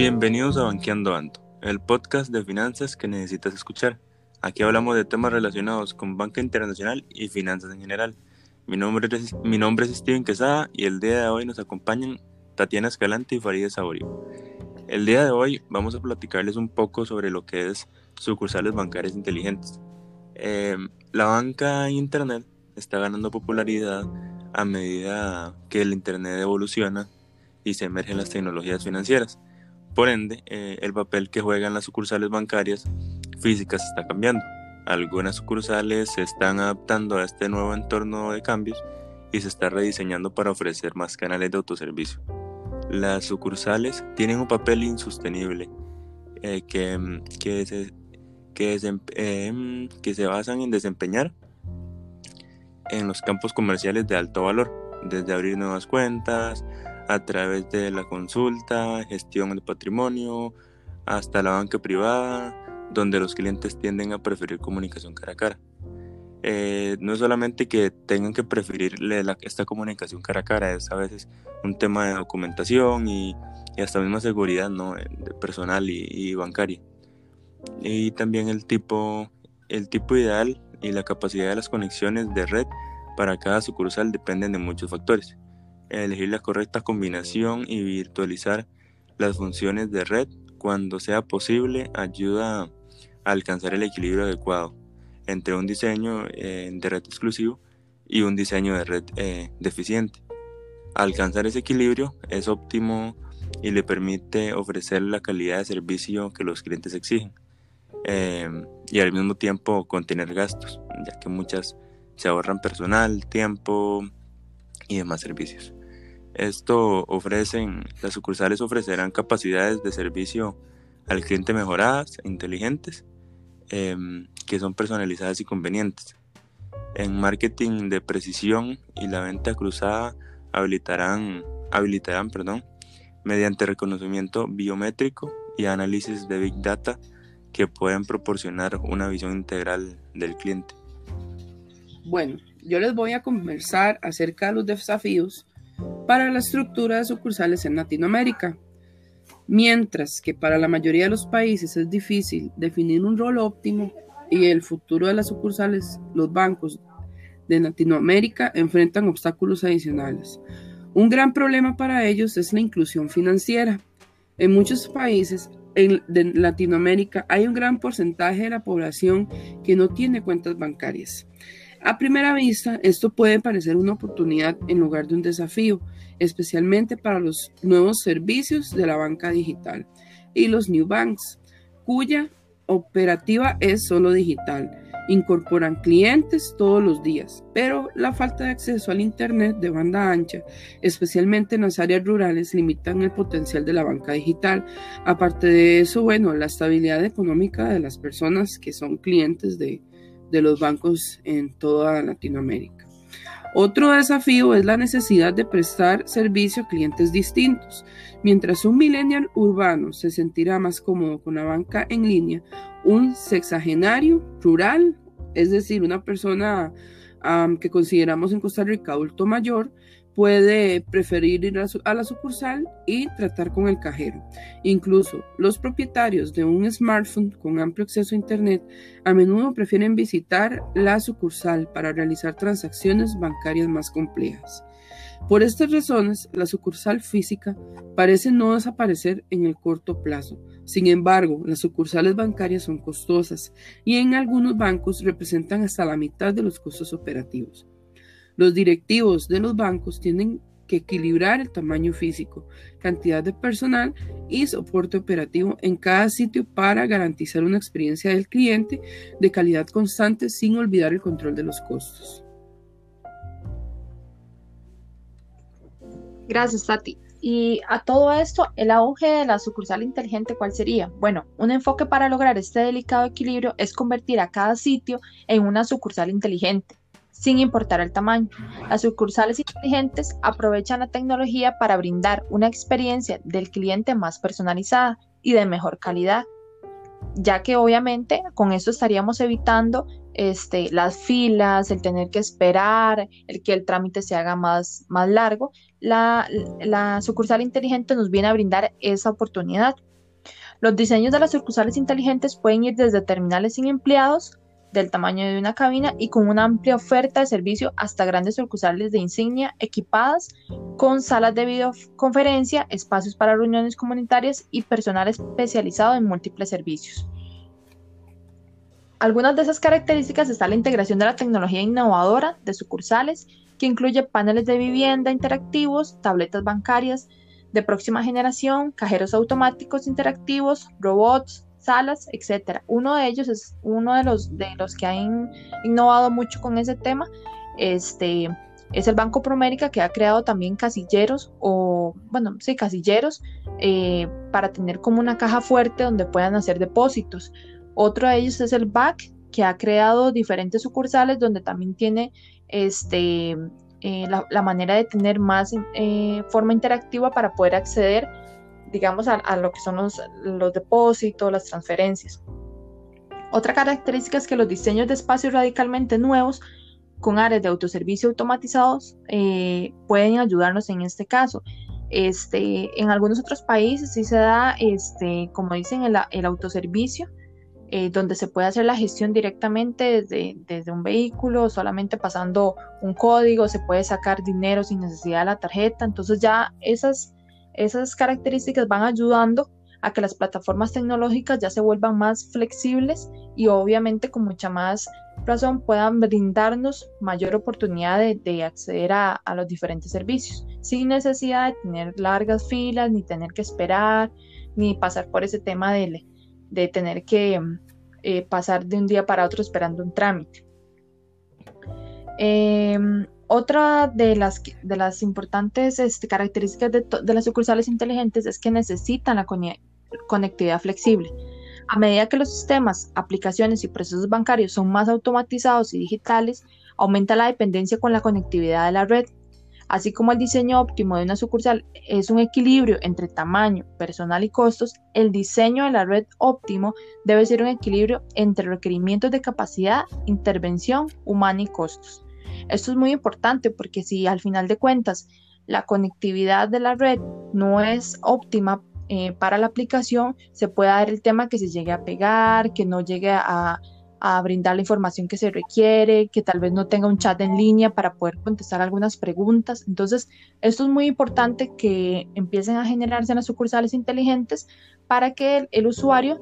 Bienvenidos a Banqueando Ando, el podcast de finanzas que necesitas escuchar. Aquí hablamos de temas relacionados con banca internacional y finanzas en general. Mi nombre es, mi nombre es Steven Quesada y el día de hoy nos acompañan Tatiana Escalante y Farideh Saborio. El día de hoy vamos a platicarles un poco sobre lo que es sucursales bancarias inteligentes. Eh, la banca en Internet está ganando popularidad a medida que el Internet evoluciona y se emergen las tecnologías financieras. Por ende, eh, el papel que juegan las sucursales bancarias físicas está cambiando. Algunas sucursales se están adaptando a este nuevo entorno de cambios y se está rediseñando para ofrecer más canales de autoservicio. Las sucursales tienen un papel insostenible eh, que, que, se, que, em, que se basan en desempeñar en los campos comerciales de alto valor, desde abrir nuevas cuentas, a través de la consulta, gestión del patrimonio, hasta la banca privada, donde los clientes tienden a preferir comunicación cara a cara. Eh, no solamente que tengan que preferir esta comunicación cara a cara, es a veces un tema de documentación y, hasta misma seguridad ¿no? personal y, y, bancaria. Y también el tipo, el tipo ideal y la capacidad de las conexiones de red para cada sucursal dependen de muchos factores elegir la correcta combinación y virtualizar las funciones de red cuando sea posible ayuda a alcanzar el equilibrio adecuado entre un diseño eh, de red exclusivo y un diseño de red eh, deficiente. Alcanzar ese equilibrio es óptimo y le permite ofrecer la calidad de servicio que los clientes exigen em, y al mismo tiempo contener gastos, ya que muchas se ahorran personal, tiempo y demás servicios. Esto ofrecen, las sucursales ofrecerán capacidades de servicio al cliente mejoradas e inteligentes, em, que son personalizadas y convenientes. En marketing de precisión y la venta cruzada habilitarán, habilitarán perdón, mediante reconocimiento biométrico y análisis de Big Data que pueden proporcionar una visión integral del cliente. Bueno, yo les voy a conversar acerca de los desafíos para la estructura de sucursales en Latinoamérica. Mientras que para la mayoría de los países es difícil definir un rol óptimo y el futuro de las sucursales, los bancos de Latinoamérica enfrentan obstáculos adicionales. Un gran problema para ellos es la inclusión financiera. En muchos países de Latinoamérica hay un gran porcentaje de la población que no tiene cuentas bancarias. A primera vista, esto puede parecer una oportunidad en lugar de un desafío, especialmente para los nuevos servicios de la banca digital y los new banks, cuya operativa es solo digital. Incorporan clientes todos los días, pero la falta de acceso al Internet de banda ancha, especialmente en las áreas rurales, limitan el potencial de la banca digital. Aparte de eso, bueno, la estabilidad económica de las personas que son clientes de, de los bancos en toda Latinoamérica. Otro desafío es la necesidad de prestar servicio a clientes distintos. Mientras un millennial urbano se sentirá más cómodo con la banca en línea, un sexagenario rural, es decir, una persona que consideramos en Costa Rica adulto mayor, puede preferir ir a, la sucursal y tratar con el cajero. Incluso los propietarios de un smartphone con amplio acceso a Internet a menudo prefieren visitar la sucursal para realizar transacciones bancarias más complejas. Por estas razones, la sucursal física parece no desaparecer en el corto plazo. Sin embargo, las sucursales bancarias son costosas y en algunos bancos representan hasta la mitad de los costos operativos. Los directivos de los bancos tienen que equilibrar el tamaño físico, cantidad de personal y soporte operativo en cada sitio para garantizar una experiencia del cliente de calidad constante sin olvidar el control de los costos. Gracias, Tati. Y a todo esto, el auge de la sucursal inteligente, ¿cuál sería? Bueno, un enfoque para lograr este delicado equilibrio es convertir a cada sitio en una sucursal inteligente sin importar el tamaño. Las sucursales inteligentes aprovechan la tecnología para brindar una experiencia del cliente más personalizada y de mejor calidad, ya que obviamente con esto estaríamos evitando este, las filas, el tener que esperar, el que el trámite se haga más, más largo. La, la sucursal inteligente nos viene a brindar esa oportunidad Los diseños de las sucursales inteligentes pueden ir desde terminales sin empleados, del tamaño de una cabina y con una amplia oferta de servicio hasta grandes sucursales de insignia equipadas con salas de videoconferencia, espacios para reuniones comunitarias y personal especializado en múltiples servicios. Algunas de esas características están la integración de la tecnología innovadora de sucursales, que incluye paneles de vivienda interactivos, tabletas bancarias de próxima generación, cajeros automáticos interactivos, robots, salas, etcétera. Uno de ellos es uno de los, de los que han innovado mucho con ese tema. Este, es el Banco Promérica que ha creado también casilleros o, bueno, sí, casilleros eh, para tener como una caja fuerte donde puedan hacer depósitos. Otro de ellos es el BAC, que ha creado diferentes sucursales donde también tiene este, eh, la, manera de tener más eh, forma interactiva para poder acceder, digamos, a, lo que son los, los depósitos, las transferencias. Otra característica es que los diseños de espacios radicalmente nuevos con áreas de autoservicio automatizados eh, pueden ayudarnos en este caso. Este, en algunos otros países sí se da, este, como dicen, el, el autoservicio, eh, donde se puede hacer la gestión directamente desde, desde, un vehículo, solamente pasando un código, se puede sacar dinero sin necesidad de la tarjeta. Entonces ya esas, esas características van ayudando a que las plataformas tecnológicas ya se vuelvan más flexibles y obviamente con mucha más razón puedan brindarnos mayor oportunidad de, de acceder a, a, los diferentes servicios sin necesidad de tener largas filas, ni tener que esperar, ni pasar por ese tema de, de tener que eh, pasar de un día para otro esperando un trámite. Em, otra de las, de importantes este, características de, las sucursales inteligentes es que necesitan la conectividad flexible. A medida que los sistemas, aplicaciones y procesos bancarios son más automatizados y digitales, aumenta la dependencia con la conectividad de la red. Así como el diseño óptimo de una sucursal es un equilibrio entre tamaño, personal y costos, el diseño de la red óptimo debe ser un equilibrio entre requerimientos de capacidad, intervención humana y costos. Esto es muy importante porque si al final de cuentas la conectividad de la red no es óptima eh, para la aplicación, se puede dar el tema que se llegue a pegar, que no llegue a a brindar la información que se requiere, que tal vez no tenga un chat en línea para poder contestar algunas preguntas. Entonces, esto es muy importante que empiecen a generarse en las sucursales inteligentes para que el, usuario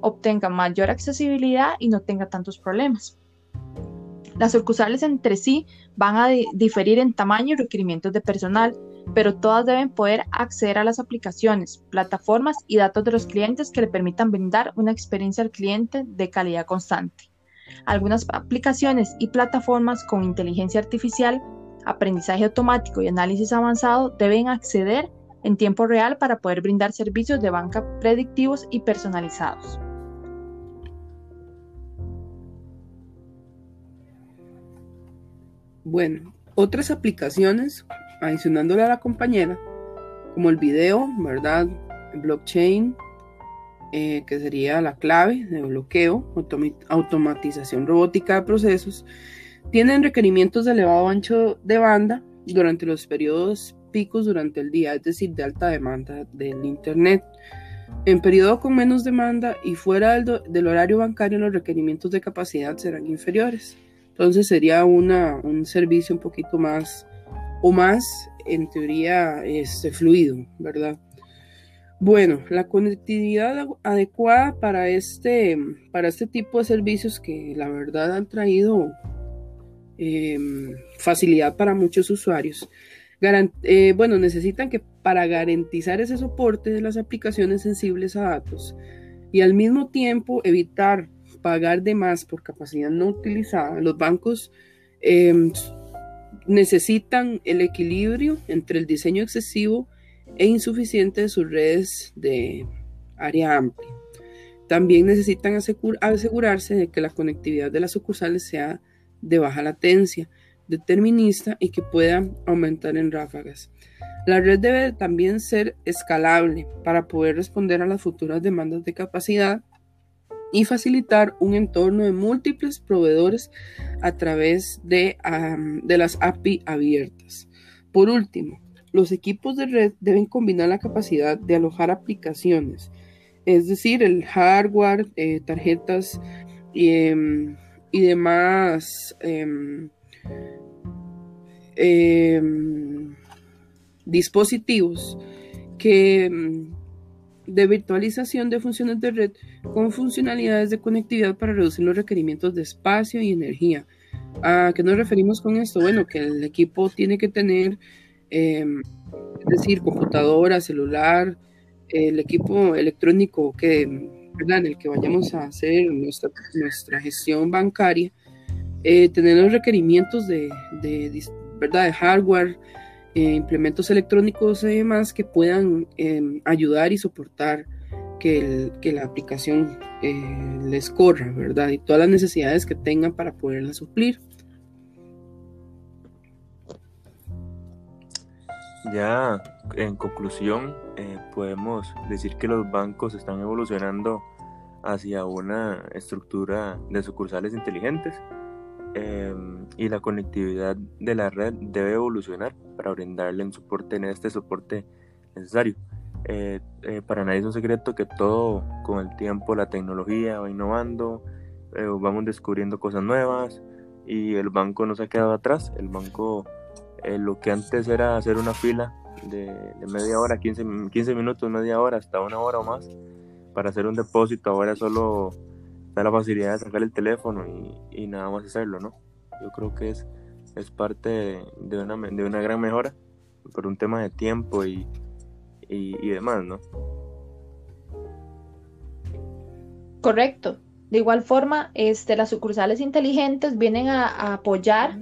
obtenga mayor accesibilidad y no tenga tantos problemas. Las sucursales entre sí van a diferir en tamaño y requerimientos de personal, pero todas deben poder acceder a las aplicaciones, plataformas y datos de los clientes que le permitan brindar una experiencia al cliente de calidad constante. Algunas aplicaciones y plataformas con inteligencia artificial, aprendizaje automático y análisis avanzado deben acceder en tiempo real para poder brindar servicios de banca predictivos y personalizados. Bueno, otras aplicaciones adicionándole a la compañera, como el video, ¿verdad? El blockchain, eh, que sería la clave de bloqueo, automatización robótica de procesos, tienen requerimientos de elevado ancho de banda durante los periodos picos durante el día, es decir, de alta demanda del Internet. En periodo con menos demanda y fuera del, horario bancario, los requerimientos de capacidad serán inferiores. Entonces sería una, un servicio un poquito más o más, en teoría, este, fluido, ¿verdad? Bueno, la conectividad adecuada para este, para este tipo de servicios que la verdad han traído em, facilidad para muchos usuarios. Eh, bueno, necesitan que para garantizar ese soporte de las aplicaciones sensibles a datos y al mismo tiempo evitar pagar de más por capacidad no utilizada, los bancos em, necesitan el equilibrio entre el diseño excesivo e insuficiente de sus redes de área amplia. También necesitan asegurarse de que la conectividad de las sucursales sea de baja latencia, determinista y que pueda aumentar en ráfagas. La red debe también ser escalable para poder responder a las futuras demandas de capacidad y facilitar un entorno de múltiples proveedores a través de, de las API abiertas. Por último, los equipos de red deben combinar la capacidad de alojar aplicaciones es decir, el hardware, eh, tarjetas em, y demás em, em, dispositivos que de virtualización de funciones de red con funcionalidades de conectividad para reducir los requerimientos de espacio y energía. ¿A qué nos referimos con esto? Bueno, que el equipo tiene que tener, es decir, computadora, celular, el equipo electrónico que, en el que vayamos a hacer nuestra, nuestra gestión bancaria, eh, tener los requerimientos de, ¿verdad? de hardware, eh, implementos electrónicos y demás que puedan em, ayudar y soportar que, que la aplicación eh, les corra, ¿verdad? Y todas las necesidades que tengan para poderla suplir. Ya en conclusión, eh, podemos decir que los bancos están evolucionando hacia una estructura de sucursales inteligentes em, y la conectividad de la red debe evolucionar para brindarle un soporte en este soporte necesario. Eh, eh, para nadie es un secreto que todo con el tiempo, la tecnología va innovando, vamos descubriendo cosas nuevas y el banco no se ha quedado atrás. El banco eh, lo que antes era hacer una fila de, media hora, 15, 15, minutos, media hora, hasta una hora o más para hacer un depósito, ahora solo la facilidad de sacar el teléfono y, nada más hacerlo, ¿no? Yo creo que es, es parte de, una, de una gran mejora por un tema de tiempo y, y, demás, ¿no? Correcto. De igual forma, este, las sucursales inteligentes vienen a apoyar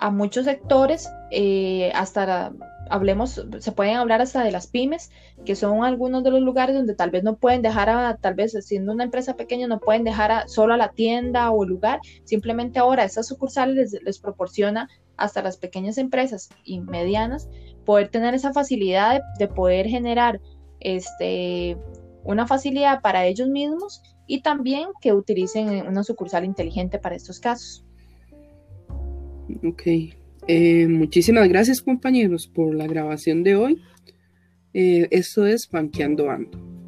a muchos sectores, eh, hasta hablemos, se pueden hablar hasta de las pymes, que son algunos de los lugares donde tal vez no pueden dejar a, tal vez siendo una empresa pequeña, no pueden dejar a, solo a la tienda o lugar, simplemente ahora esas sucursales les, proporciona hasta las pequeñas empresas y medianas poder tener esa facilidad de, de poder generar este, una facilidad para ellos mismos y también que utilicen una sucursal inteligente para estos casos. Ok. Eh, muchísimas gracias compañeros por la grabación de hoy. Eh, esto es Banqueando Ando.